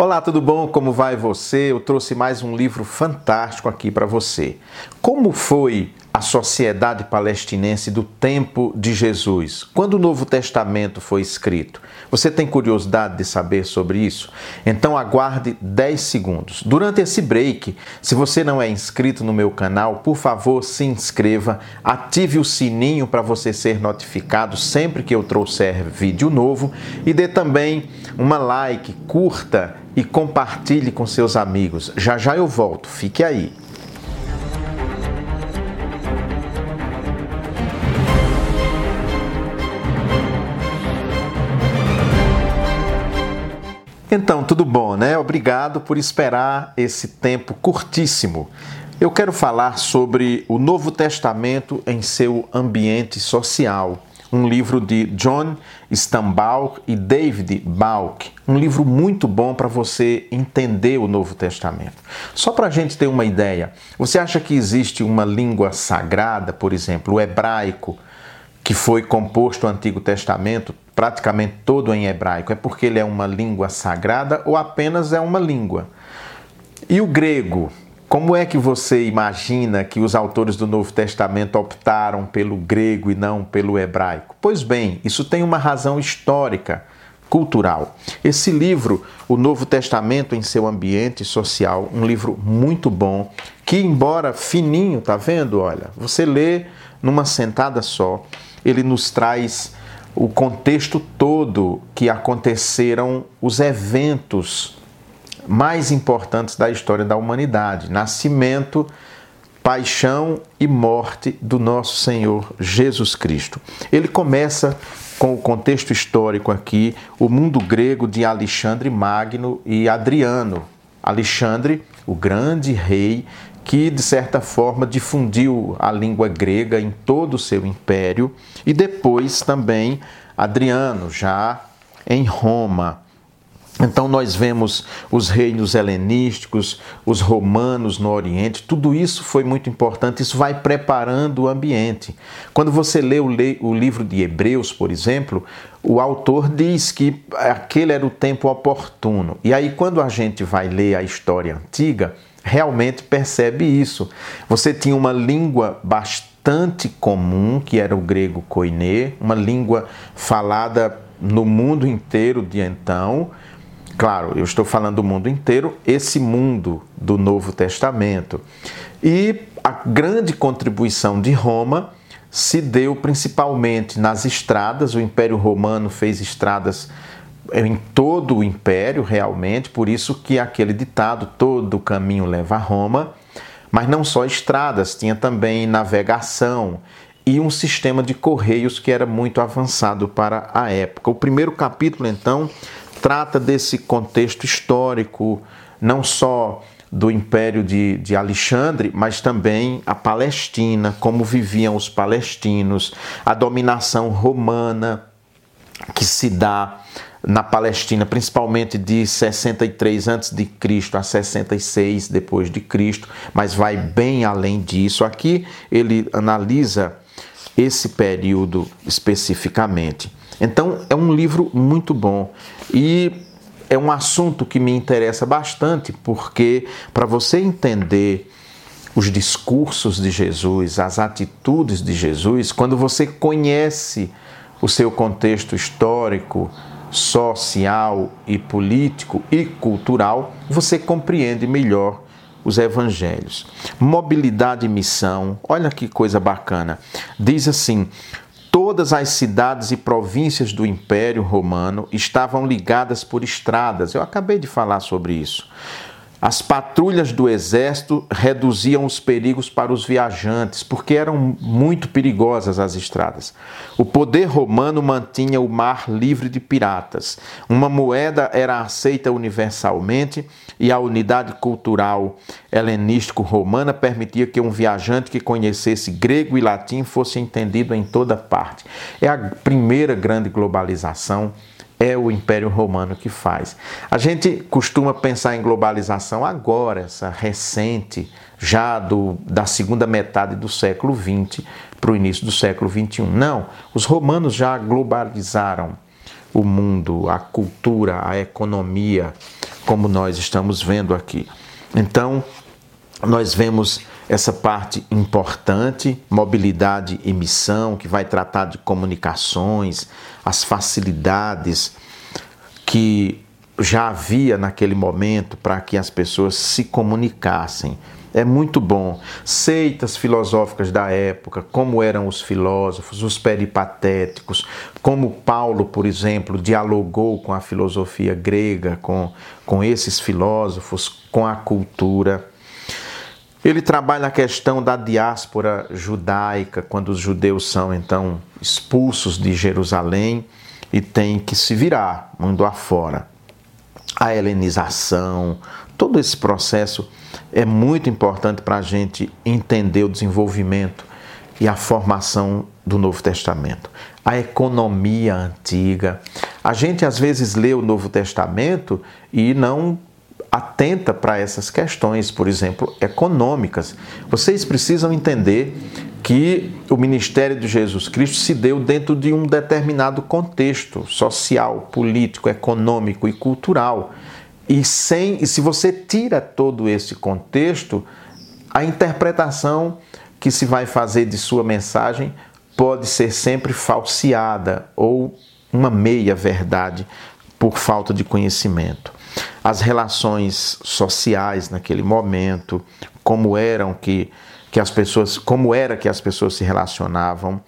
Olá, tudo bom? Como vai você? Eu trouxe mais um livro fantástico aqui para você. Como foi a sociedade palestinense do tempo de Jesus, quando o Novo Testamento foi escrito. Você tem curiosidade de saber sobre isso? Então aguarde 10 segundos. Durante esse break, se você não é inscrito no meu canal, por favor se inscreva, ative o sininho para você ser notificado sempre que eu trouxer vídeo novo e dê também uma like, curta e compartilhe com seus amigos. Já já eu volto, fique aí. Então, tudo bom, né? Obrigado por esperar esse tempo curtíssimo. Eu quero falar sobre o Novo Testamento em seu ambiente social, um livro de John Stambaugh e David Balk, um livro muito bom para você entender o Novo Testamento. Só para a gente ter uma ideia, você acha que existe uma língua sagrada, por exemplo, o hebraico, que foi composto o Antigo Testamento praticamente todo em hebraico, é porque ele é uma língua sagrada ou apenas é uma língua? E o grego? Como é que você imagina que os autores do Novo Testamento optaram pelo grego e não pelo hebraico? Pois bem, isso tem uma razão histórica, cultural. Esse livro, O Novo Testamento em seu ambiente social, um livro muito bom, que embora fininho, tá vendo? Olha, você lê numa sentada só, ele nos traz o contexto todo que aconteceram os eventos mais importantes da história da humanidade: nascimento, paixão e morte do nosso Senhor Jesus Cristo. Ele começa com o contexto histórico aqui, o mundo grego de Alexandre Magno e Adriano. Alexandre, o grande rei que de certa forma difundiu a língua grega em todo o seu império, e depois também Adriano, já em Roma. Então nós vemos os reinos helenísticos, os romanos no Oriente, tudo isso foi muito importante, isso vai preparando o ambiente. Quando você lê o, livro de Hebreus, por exemplo, o autor diz que aquele era o tempo oportuno. E aí quando a gente vai ler a história antiga, realmente percebe isso. Você tinha uma língua bastante comum, que era o grego koiné, uma língua falada no mundo inteiro de então. Claro, eu estou falando do mundo inteiro, esse mundo do Novo Testamento. E a grande contribuição de Roma se deu principalmente nas estradas, o Império Romano fez estradas em todo o império realmente, por isso que aquele ditado todo caminho leva a Roma, mas não só estradas, tinha também navegação e um sistema de correios que era muito avançado para a época. O primeiro capítulo então trata desse contexto histórico, não só do Império de, de Alexandre, mas também a Palestina, como viviam os palestinos, a dominação romana que se dá na Palestina, principalmente de 63 a.C. a 66 depois de Cristo, mas vai bem além disso. Aqui ele analisa esse período especificamente. Então é um livro muito bom e é um assunto que me interessa bastante porque para você entender os discursos de Jesus, as atitudes de Jesus, quando você conhece o seu contexto histórico, social e político e cultural, você compreende melhor os evangelhos. Mobilidade e missão, olha que coisa bacana. Diz assim: todas as cidades e províncias do Império Romano estavam ligadas por estradas. Eu acabei de falar sobre isso. As patrulhas do exército reduziam os perigos para os viajantes, porque eram muito perigosas as estradas. O poder romano mantinha o mar livre de piratas. Uma moeda era aceita universalmente e a unidade cultural helenístico-romana permitia que um viajante que conhecesse grego e latim fosse entendido em toda parte. É a primeira grande globalização é o Império Romano que faz. A gente costuma pensar em globalização agora, essa recente, já do, da segunda metade do século XX para o início do século XXI. Não, os romanos já globalizaram o mundo, a cultura, a economia, como nós estamos vendo aqui. Então, nós vemos essa parte importante, mobilidade e missão, que vai tratar de comunicações, as facilidades que já havia naquele momento para que as pessoas se comunicassem. É muito bom. Seitas filosóficas da época, como eram os filósofos, os peripatéticos, como Paulo, por exemplo, dialogou com a filosofia grega, com, com esses filósofos, com a cultura. Ele trabalha a questão da diáspora judaica, quando os judeus são então expulsos de Jerusalém e têm que se virar mundo afora. A helenização, todo esse processo é muito importante para a gente entender o desenvolvimento e a formação do Novo Testamento. A economia antiga. A gente às vezes lê o Novo Testamento e não atenta para essas questões, por exemplo, econômicas. Vocês precisam entender que o ministério de Jesus Cristo se deu dentro de um determinado contexto social, político, econômico e cultural. E sem, e se você tira todo esse contexto, a interpretação que se vai fazer de sua mensagem pode ser sempre falseada ou uma meia verdade por falta de conhecimento as relações sociais naquele momento, como eram que, que as pessoas, como era que as pessoas se relacionavam.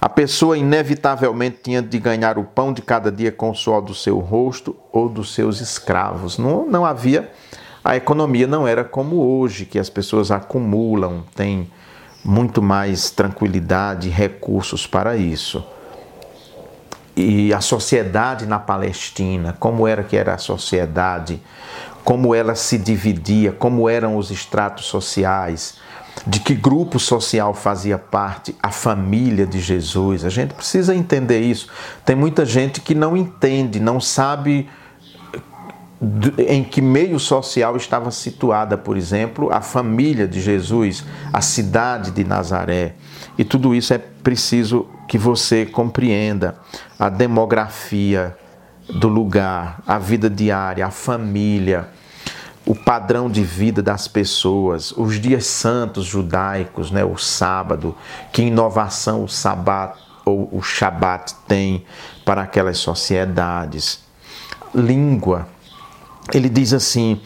A pessoa inevitavelmente tinha de ganhar o pão de cada dia com o suor do seu rosto ou dos seus escravos. Não, não havia a economia não era como hoje, que as pessoas acumulam, têm muito mais tranquilidade e recursos para isso e a sociedade na Palestina, como era que era a sociedade, como ela se dividia, como eram os estratos sociais, de que grupo social fazia parte a família de Jesus. A gente precisa entender isso. Tem muita gente que não entende, não sabe em que meio social estava situada, por exemplo, a família de Jesus, a cidade de Nazaré. E tudo isso é preciso que você compreenda a demografia do lugar, a vida diária, a família, o padrão de vida das pessoas, os dias santos judaicos, né, o sábado, que inovação o sabat ou o shabat tem para aquelas sociedades. Língua. Ele diz assim: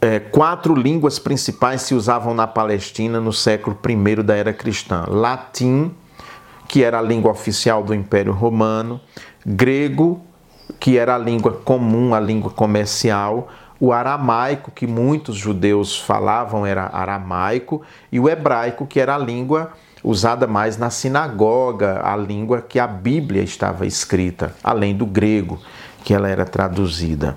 é, quatro línguas principais se usavam na Palestina no século I da era cristã: latim, que era a língua oficial do Império Romano, grego, que era a língua comum, a língua comercial, o aramaico, que muitos judeus falavam era aramaico, e o hebraico, que era a língua usada mais na sinagoga, a língua que a Bíblia estava escrita, além do grego, que ela era traduzida.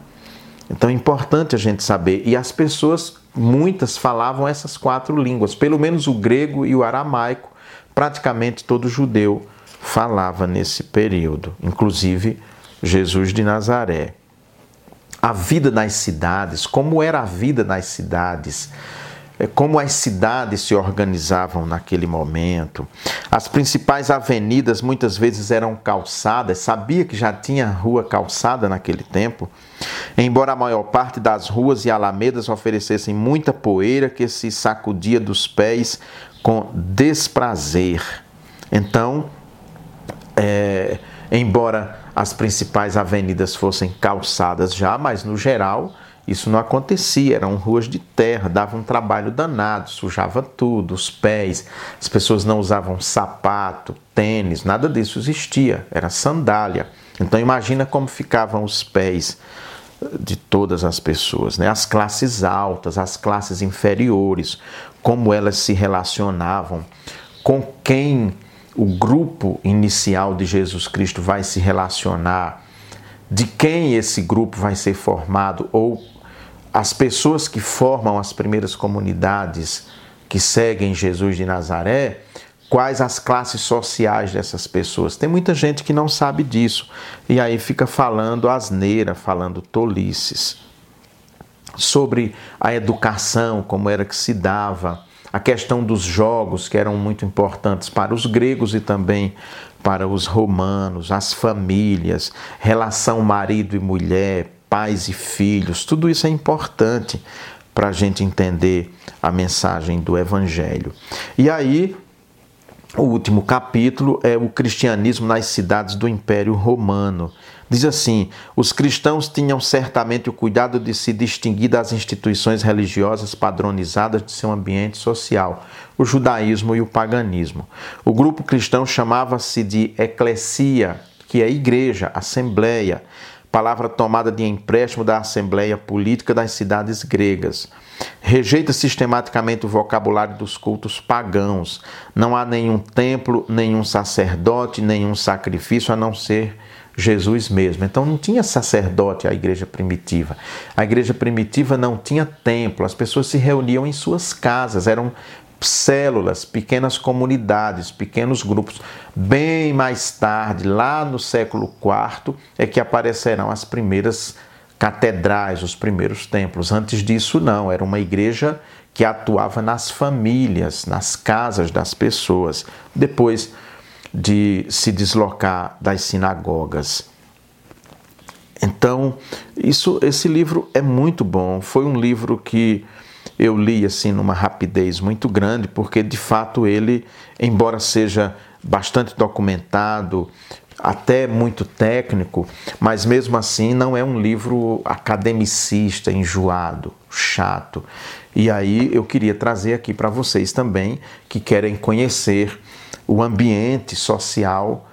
Então é importante a gente saber. E as pessoas, muitas, falavam essas quatro línguas, pelo menos o grego e o aramaico, praticamente todo judeu falava nesse período, inclusive Jesus de Nazaré. A vida nas cidades, como era a vida nas cidades, é, como as cidades se organizavam naquele momento. As principais avenidas muitas vezes eram calçadas, sabia que já tinha rua calçada naquele tempo? Embora a maior parte das ruas e alamedas oferecessem muita poeira que se sacudia dos pés com desprazer. Então, é, embora as principais avenidas fossem calçadas já, mas no geral isso não acontecia, eram ruas de terra, dava um trabalho danado, sujava tudo, os pés, as pessoas não usavam sapato, tênis, nada disso existia, era sandália. Então imagina como ficavam os pés de todas as pessoas, né? As classes altas, as classes inferiores, como elas se relacionavam, com quem o grupo inicial de Jesus Cristo vai se relacionar, de quem esse grupo vai ser formado ou as pessoas que formam as primeiras comunidades que seguem Jesus de Nazaré, quais as classes sociais dessas pessoas. Tem muita gente que não sabe disso e aí fica falando asneira, falando tolices. Sobre a educação, como era que se dava, a questão dos jogos, que eram muito importantes para os gregos e também para os romanos, as famílias, relação marido e mulher, pais e filhos. Tudo isso é importante para a gente entender a mensagem do Evangelho. E aí, o último capítulo é o cristianismo nas cidades do Império Romano. Diz assim: os cristãos tinham certamente o cuidado de se distinguir das instituições religiosas padronizadas de seu ambiente social, o judaísmo e o paganismo. O grupo cristão chamava-se de eclesia, que é igreja, assembleia, palavra tomada de empréstimo da assembleia política das cidades gregas. Rejeita sistematicamente o vocabulário dos cultos pagãos. Não há nenhum templo, nenhum sacerdote, nenhum sacrifício a não ser Jesus mesmo. Então não tinha sacerdote a igreja primitiva. A igreja primitiva não tinha templo, as pessoas se reuniam em suas casas, eram células, pequenas comunidades, pequenos grupos. Bem mais tarde, lá no século IV, é que aparecerão as primeiras catedrais, os primeiros templos. Antes disso, não, era uma igreja que atuava nas famílias, nas casas das pessoas, depois de se deslocar das sinagogas. Então, isso, esse livro é muito bom. Foi um livro que eu li assim numa rapidez muito grande, porque de fato ele, embora seja bastante documentado, até muito técnico, mas mesmo assim não é um livro academicista, enjoado, chato. E aí eu queria trazer aqui para vocês também que querem conhecer o ambiente social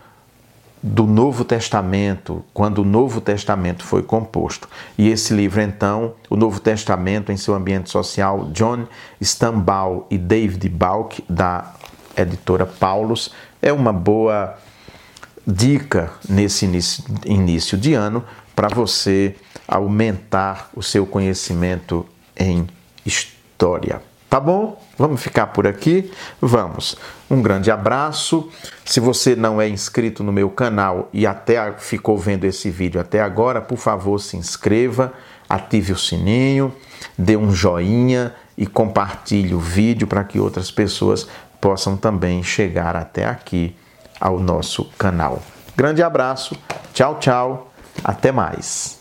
do Novo Testamento, quando o Novo Testamento foi composto. E esse livro, então, o Novo Testamento em seu ambiente social, John Stambal e David Balk, da editora Paulus, é uma boa dica nesse início, início de ano para você aumentar o seu conhecimento em história. Tá bom? Vamos ficar por aqui? Vamos. Um grande abraço. Se você não é inscrito no meu canal e até ficou vendo esse vídeo até agora, por favor, se inscreva, ative o sininho, dê um joinha e compartilhe o vídeo para que outras pessoas possam também chegar até aqui ao nosso canal. Grande abraço. Tchau, tchau. Até mais.